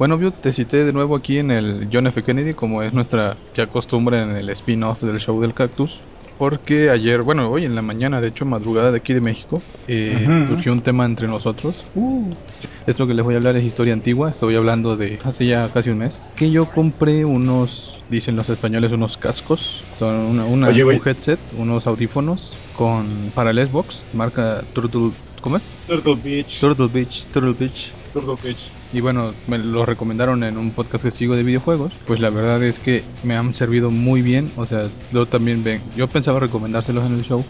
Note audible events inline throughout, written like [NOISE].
Bueno, View, te cité de nuevo aquí en el John F. Kennedy, como es nuestra ya costumbre en el spin-off del show del cactus. Porque ayer, bueno, hoy en la mañana, de hecho, madrugada de aquí de México, eh, surgió un tema entre nosotros. Esto que les voy a hablar es historia antigua. Estoy hablando de hace ya casi un mes. Que yo compré unos, dicen los españoles, unos cascos. Son una, una- Oye, un headset, unos audífonos con para el Xbox, marca Turtle. ¿Cómo es? Turtle Beach. Turtle Beach, Turtle Beach. Turtle Beach. Y bueno, me lo recomendaron en un podcast que sigo de videojuegos. Pues la verdad es que me han servido muy bien. O sea, yo también ven. Yo pensaba recomendárselos en el show.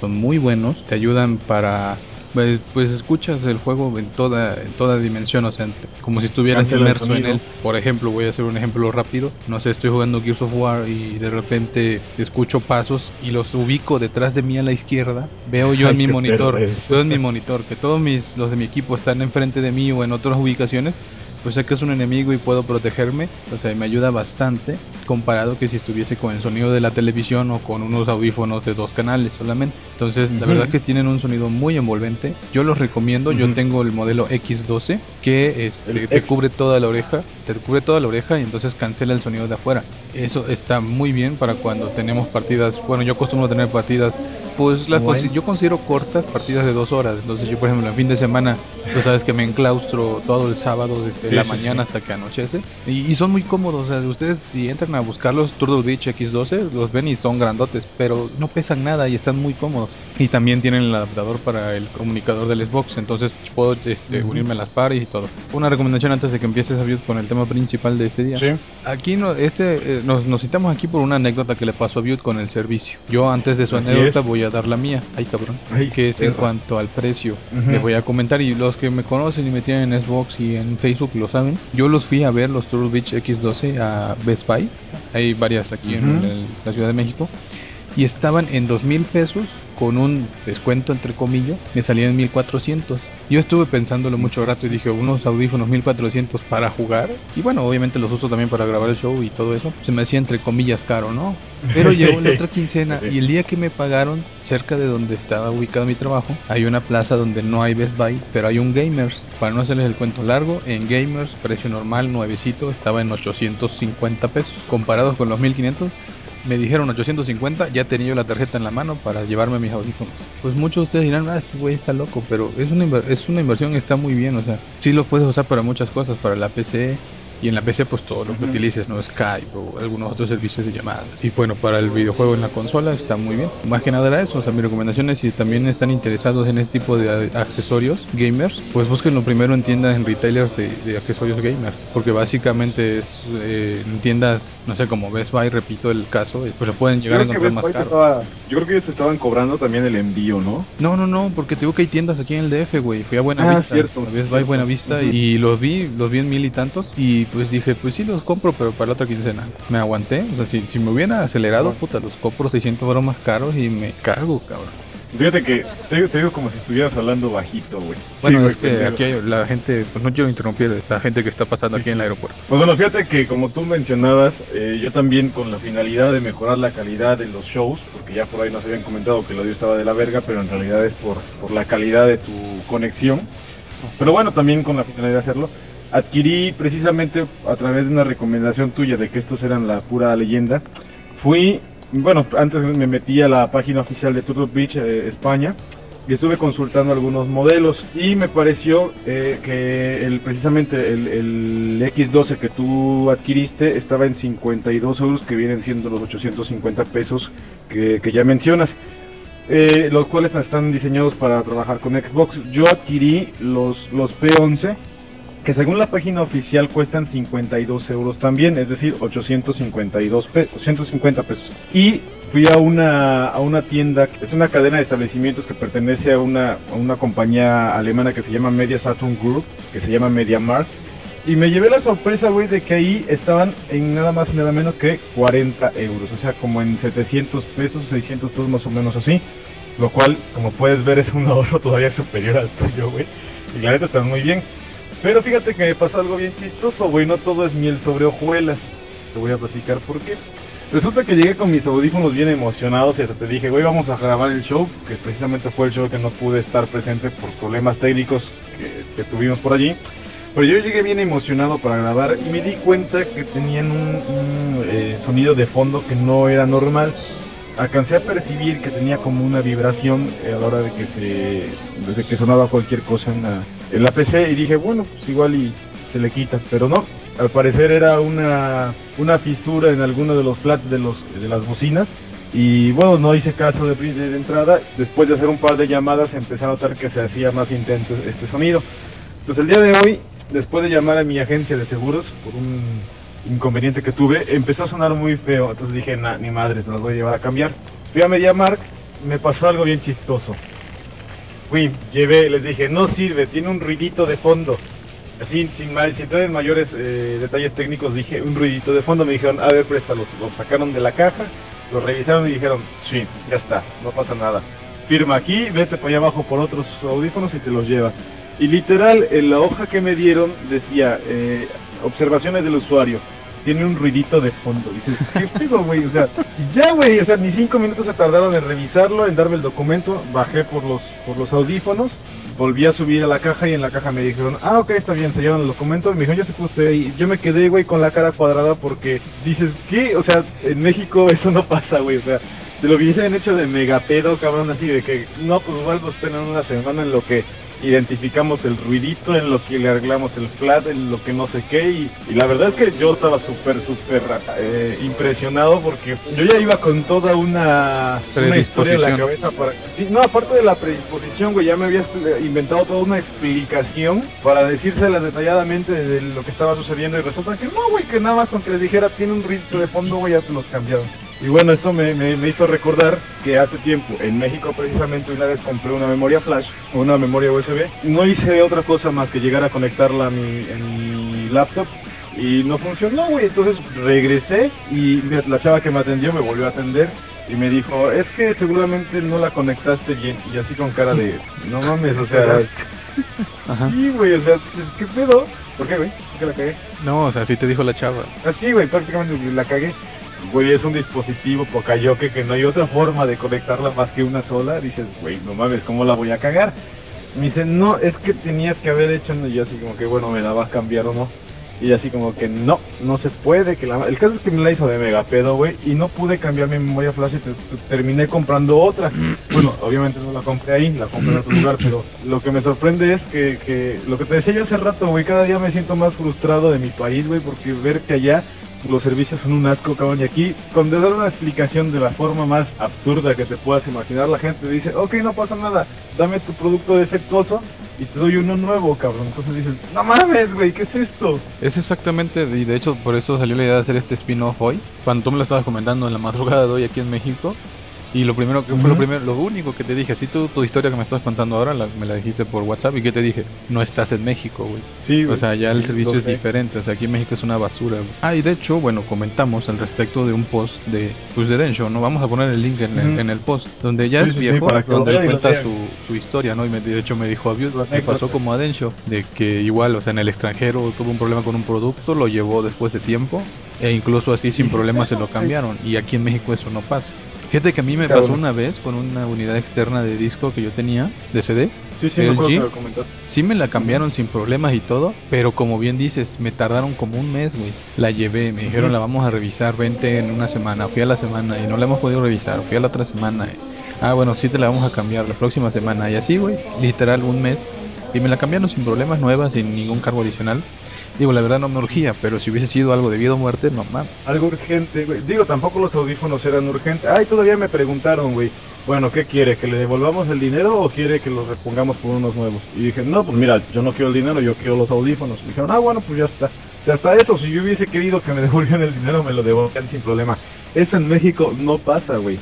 Son muy buenos. Te ayudan para. Pues, pues escuchas el juego en toda en toda dimensión, o sea, como si estuvieras inmerso en él. Por ejemplo, voy a hacer un ejemplo rápido. No sé, estoy jugando Gears of War y de repente escucho pasos y los ubico detrás de mí a la izquierda. Veo yo Ay, en mi monitor, perverso. veo en mi monitor que todos mis los de mi equipo están enfrente de mí o en otras ubicaciones. Pues sé que es un enemigo y puedo protegerme, o sea, me ayuda bastante comparado que si estuviese con el sonido de la televisión o con unos audífonos de dos canales solamente. Entonces, la verdad que tienen un sonido muy envolvente. Yo los recomiendo, yo tengo el modelo X12 que este, El te X. cubre toda la oreja, te cubre toda la oreja y entonces cancela el sonido de afuera. Eso está muy bien para cuando tenemos partidas, bueno, yo acostumbro tener partidas pues las consi- yo considero cortas partidas de dos horas. Entonces yo, por ejemplo, en fin de semana, tú sabes que me enclaustro todo el sábado desde Sí, la sí, mañana hasta que anochece. Y, y son muy cómodos. O sea, ustedes si entran a buscarlos, Turtle Beach X12, los ven y son grandotes, pero no pesan nada y están muy cómodos. Y también tienen el adaptador para el comunicador del Xbox, entonces puedo este, Ujú. unirme a las pares y todo. Una recomendación antes de que empieces a con el tema principal de este día. Sí. Aquí no, este, eh, nos, nos citamos aquí por una anécdota que le pasó a Butte con el servicio. Yo antes de su Así anécdota es. voy a dar la mía. Ay, cabrón. Ay, que es en cuanto al precio. Ujú. Les voy a comentar y los que me conocen y me tienen en Xbox y en Facebook lo saben. Yo los fui a ver los Turtle Beach X12 a Best Buy. Hay varias aquí en el- la Ciudad de México. Y estaban en dos mil pesos con un descuento entre comillas, me salían en 1400. Yo estuve pensándolo mucho rato y dije, unos audífonos 1400 para jugar. Y bueno, obviamente los uso también para grabar el show y todo eso. Se me hacía entre comillas caro, ¿no? Pero llegó la otra [LAUGHS] quincena y el día que me pagaron, cerca de donde estaba ubicado mi trabajo, hay una plaza donde no hay Best Buy, pero hay un Gamers. Para no hacerles el cuento largo, en Gamers, precio normal, nuevecito, estaba en 850 pesos. Comparados con los 1500, me dijeron 850, ya tenía yo la tarjeta en la mano para llevarme mis audífonos. Pues muchos de ustedes dirán, ah, este güey está loco, pero es una, es una inversión, está muy bien, o sea, sí lo puedes usar para muchas cosas, para la PC, y en la PC pues todo lo que utilices, ¿no? Skype o algunos otros servicios de llamadas. Y bueno, para el videojuego en la consola está muy bien. Más que nada era eso, o sea, mi recomendación es si también están interesados en este tipo de accesorios gamers, pues búsquenlo primero en tiendas, en retailers de, de accesorios gamers, porque básicamente es eh, en tiendas, no sé, como Best Buy, repito el caso, eh, pues se pueden llegar a encontrar más caro. estaba- yo creo que ellos te estaban cobrando también el envío, ¿no? No, no, no, porque te digo que hay tiendas aquí en el DF, güey. Fui a Buena Ah, Vista, cierto, Best Buy. Buena Vista y los vi, los vi en mil y tantos y pues dije, pues sí los compro, pero para la otra quincena. Me aguanté, o sea, si, si me hubiera acelerado, puta, los compro 600 euros más caros y me cago, cabrón. Fíjate que te digo, te digo como si estuvieras hablando bajito, güey. Bueno, Sí, es que aquí hay la gente, pues no quiero interrumpir la gente que está pasando aquí en el aeropuerto. Pues bueno, fíjate que como tú mencionabas, eh, yo también con la finalidad de mejorar la calidad de los shows, porque ya por ahí nos habían comentado que el audio estaba de la verga, pero en realidad es por, por la calidad de tu conexión. Pero bueno, también con la finalidad de hacerlo, adquirí precisamente a través de una recomendación tuya de que estos eran la pura leyenda. Fui, bueno, antes me metí a la página oficial de Turtle Beach eh, España y estuve consultando algunos modelos y me pareció eh, que el, precisamente el, el X12 que tú adquiriste estaba en 52 euros que vienen siendo los 850 pesos que, que ya mencionas eh, los cuales están diseñados para trabajar con Xbox yo adquirí los, los P11 que según la página oficial cuestan 52 euros también, es decir, 852 pesos, 150 pesos. Y fui a una, a una tienda, es una cadena de establecimientos que pertenece a una, a una compañía alemana que se llama Media Saturn Group, que se llama MediaMarkt. Y me llevé la sorpresa, güey, de que ahí estaban en nada más y nada menos que 40 euros, o sea, como en 700 pesos, 600 pesos más o menos así. Lo cual, como puedes ver, es un ahorro todavía superior al tuyo, güey. Y la neta están muy bien. Pero fíjate que me pasó algo bien chistoso, güey. No todo es miel sobre hojuelas. Te voy a platicar por qué. Resulta que llegué con mis audífonos bien emocionados y hasta te dije, güey, vamos a grabar el show, que precisamente fue el show que no pude estar presente por problemas técnicos que, que tuvimos por allí. Pero yo llegué bien emocionado para grabar y me di cuenta que tenían un, un, eh, sonido de fondo que no era normal. Alcancé a percibir que tenía como una vibración eh, a la hora de que se, desde que sonaba cualquier cosa en la, PC y dije, bueno, pues igual y se le quita, pero no. Al parecer era una, una fisura en alguno de los flats de, los, de las bocinas y bueno, no hice caso de, de, entrada. Después de hacer un par de llamadas empecé a notar que se hacía más intenso este sonido. Entonces el día de hoy, después de llamar a mi agencia de seguros por un inconveniente que tuve, empezó a sonar muy feo. Entonces dije, nah, ni madre, te lo voy a llevar a cambiar. Fui a MediaMark, me pasó algo bien chistoso. Fui, llevé, les dije, no sirve, tiene un ruidito de fondo. Así, sin, sin tener mayores eh, detalles técnicos, dije, un ruidito de fondo. Me dijeron, a ver, préstalo. Lo sacaron de la caja, lo revisaron y dijeron, sí, ya está, no pasa nada. Firma aquí, vete para allá abajo por otros audífonos y te los llevas. Y literal, en la hoja que me dieron decía, eh, observaciones del usuario. Tiene un ruidito de fondo. Dices, ¿qué [LAUGHS] pedo, güey? O sea, ya, güey, o sea, ni cinco minutos se tardaron en revisarlo, en darme el documento. Bajé por los, por los audífonos, volví a subir a la caja y en la caja me dijeron, ah, ok, está bien, se llevan el documento. Y me dijeron, ya se usted ahí. Yo me quedé, güey, con la cara cuadrada porque dices, ¿qué? O sea, en México [LAUGHS] eso no pasa, güey, o sea. Se lo hubiesen hecho de megapedo, cabrón, así de que, no, pues igual nos esperan una semana en lo que identificamos el ruidito, en lo que le arreglamos el flat, en lo que no sé qué, y, y la verdad es que yo estaba súper, súper eh, impresionado porque yo ya iba con toda una, una historia en la cabeza para... Sí, no, aparte de la predisposición, güey, ya me había inventado toda una explicación para decírsela detalladamente de lo que estaba sucediendo y resulta que no, güey, que nada más con que les dijera tiene un ruidito de fondo, güey, ya se los cambiaron. Y bueno, esto me, me, me, hizo recordar que hace tiempo, en México precisamente, una vez compré una memoria flash, una memoria USB. No hice otra cosa más que llegar a conectarla a mi, en mi laptop y no funcionó, güey. Entonces regresé y la chava que me atendió me volvió a atender y me dijo, es que seguramente no la conectaste bien. Y así con cara de, no mames, o sea... Ajá. Sí, güey, o sea, ¿qué pedo? ¿Por qué, güey? ¿Por qué la cagué? No, o sea, así te dijo la chava. Así, güey, prácticamente la cagué güey, es un dispositivo Pocayoke que no hay otra forma de conectarla más que una sola. Dices, güey, no mames, ¿cómo la voy a cagar? Me dice, no, es que tenías que haber hecho, y yo así como que, bueno, ¿me la vas a cambiar o no? Y así como que, no, no se puede. que la... El caso es que me la hizo de mega pedo, güey, y no pude cambiar mi memoria flash y te, te, terminé comprando otra. [CLEARS THROAT] Bueno, obviamente no la compré ahí, la compré en otro lugar, pero lo que me sorprende es que, que lo que te decía yo hace rato, güey, cada día me siento más frustrado de mi país, güey, porque ver que allá los servicios son un asco, cabrón. Y aquí, cuando dar una explicación de la forma más absurda que te puedas imaginar, la gente dice, ok, no pasa nada, dame tu producto defectuoso y te doy uno nuevo, cabrón. Entonces dices, no mames, güey, ¿qué es esto? Es exactamente, y de hecho por eso salió la idea de hacer este spin-off hoy. Cuando tú me lo estabas comentando en la madrugada de hoy aquí en México, y lo primero que uh -huh. fue lo primero, lo único que te dije, así tú tu historia que me estás contando ahora la, me la dijiste por WhatsApp y que te dije, no estás en México, güey. Sí, o sea, ya el servicio es diferente, o sea, aquí en México es una basura. Ah, y de hecho, bueno, comentamos al respecto de un post de pues de Densho, no vamos a poner el link en, uh -huh. el, en el post, donde ya sí, es viejo, donde él cuenta su, su historia, ¿no? Y me, de hecho me dijo, me pasó como a Densho, de que igual, o sea, en el extranjero tuvo un problema con un producto, lo llevó después de tiempo e incluso así sin problemas se lo cambiaron y aquí en México eso no pasa. Fíjate que a mí me pasó una vez con una unidad externa de disco que yo tenía, de CD. Sí, sí, LG, me sí me la cambiaron sin problemas y todo, pero como bien dices, me tardaron como un mes, güey. La llevé, me dijeron la vamos a revisar, vente en una semana. Fui a la semana y no la hemos podido revisar. Fui a la otra semana. Y, ah, bueno, sí te la vamos a cambiar la próxima semana. Y así, güey, literal un mes. Y me la cambiaron sin problemas nuevas, sin ningún cargo adicional. Digo, la verdad no me urgía, pero si hubiese sido algo de vida o muerte, no mames. Algo urgente, güey. Digo, tampoco los audífonos eran urgentes. Ay, todavía me preguntaron, güey. Bueno, ¿qué quiere? ¿Que le devolvamos el dinero o quiere que los repongamos por unos nuevos? Y dije, no, pues mira, yo no quiero el dinero, yo quiero los audífonos. Y dijeron, ah, bueno, pues ya está. O sea, hasta eso, si yo hubiese querido que me [LAUGHS] devolvieran el dinero, me lo devolvían sin problema. Eso en México no pasa, güey.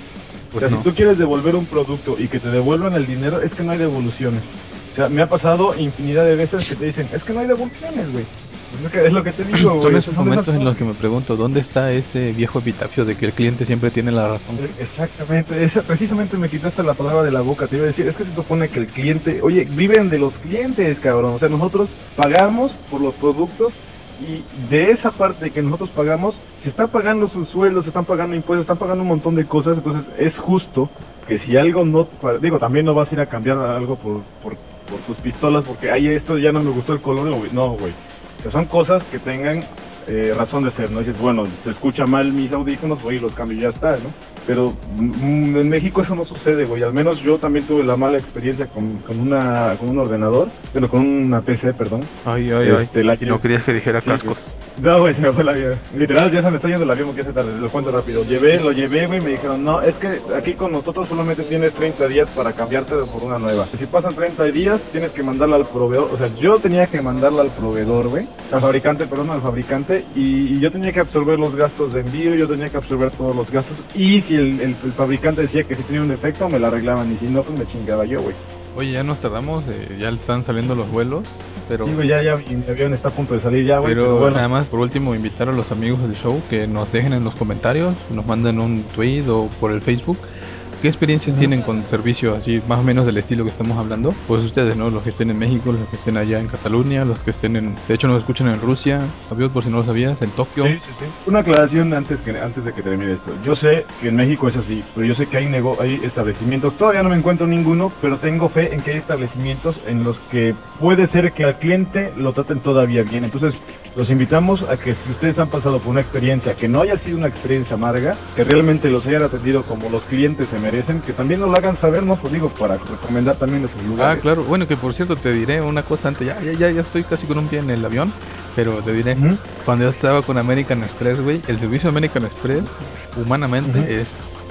O sea, no. si tú quieres devolver un producto y que te devuelvan el dinero, es que no hay devoluciones. Sea, me ha pasado infinidad de veces que te dicen, es que no hay devoluciones, güey. Es lo que, es lo que te digo, [CLEARS THROAT] güey. Son esos momentos en los que me pregunto, ¿dónde está ese viejo epitafio de que el cliente siempre tiene la razón? Exactamente, esa, precisamente me quitaste la palabra de la boca, te iba a decir, es que se supone que el cliente, oye, viven de los clientes, cabrón, o sea, nosotros pagamos por los productos y de esa parte que nosotros pagamos, se están pagando sus sueldos, se están pagando impuestos, se están pagando un montón de cosas, entonces es justo que si algo no, digo, también no vas a ir a cambiar algo por, por por tus pistolas, porque ahí esto ya no me gustó el color, güey. No, güey. Que son cosas que tengan eh, razón de ser, ¿no? Dices, bueno, se escucha mal mis audífonos, voy y los cambio y ya está, ¿no? Pero mm, en México eso no sucede, güey. Al menos yo también tuve la mala experiencia con, con, una, con un ordenador, bueno, con una PC, perdón. Ay, ay, Este, ay. la- No querías que dijera Sí, cascos. No, güey, se me fue la vida. Literal, ya se me está yendo el avión que hace tarde, lo cuento rápido. Llevé, lo llevé, güey, me dijeron, no, es que aquí con nosotros solamente tienes 30 días para cambiarte por una nueva. Si pasan 30 días, tienes que mandarla al proveedor. O sea, yo tenía que mandarla al proveedor, güey, al fabricante, perdón, al fabricante, y, y yo tenía que absorber los gastos de envío, yo tenía que absorber todos los gastos. Y si el, el- el fabricante decía que si tenía un defecto, me la arreglaban, y si no, pues me chingaba yo, güey. Oye, ya nos tardamos, eh, ya están saliendo los vuelos, pero... Sí, ya, ya, mi avión está a punto de salir ya, güey, Pero, pero bueno. nada más, por último, invitar a los amigos del show que nos dejen en los comentarios, nos manden un tweet o por el Facebook. ¿Qué experiencias tienen con servicio así, más o menos del estilo que estamos hablando? Pues ustedes, ¿no? Los que estén en México, los que estén allá en Cataluña, los que estén en... De hecho, nos escuchan en Rusia, amigos, por si no lo sabías, en Tokio. Sí, sí, sí. Una aclaración antes que antes de que termine esto. Yo sé que en México es así, pero yo sé que hay nego hay establecimientos. Todavía no me encuentro ninguno, pero tengo fe en que hay establecimientos en los que puede ser que al cliente lo traten todavía bien. Entonces, los invitamos a que si ustedes han pasado por una experiencia que no haya sido una experiencia amarga, que realmente los hayan atendido como los clientes se merecen, que también nos lo hagan saber, no pues digo para recomendar también esos Ah, lugares. claro. Bueno, que por cierto, te diré una cosa antes. Ya, ya, ya, estoy casi con un pie en el avión, pero te diré. Cuando yo estaba con American Express, güey, el servicio de American Express, humanamente, Ujú. es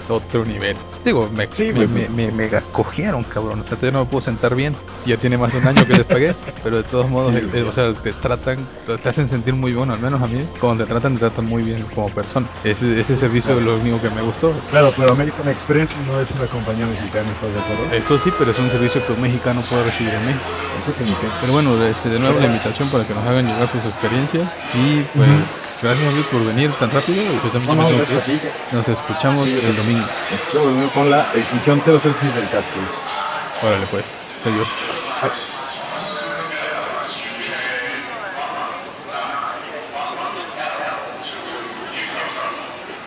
otro nivel. Digo, me, Sí, me, güey. me, me mega cogieron, cabrón. O sea, todavía no me puedo sentar bien. Ya tiene más de un año que les pagué, [LAUGHS] pero de todos modos, Sí, eh, güey. o sea, te tratan, te hacen sentir muy bueno, al menos a mí. Cuando te tratan, te tratan muy bien como persona. Ese, ese servicio es lo único que me gustó. Claro, pero American Express no es una compañía mexicana, ¿estás de acuerdo? Eso sí, pero es un servicio que un mexicano puede recibir en México. Pero bueno, este, de nuevo la invitación para que nos hagan llegar sus experiencias y pues Ujú. Gracias Luis por venir tan rápido y pues también No, no, gracias a ir. ti. nos escuchamos el domingo. Con la edición 006 del casco. Órale pues, adiós. Ay.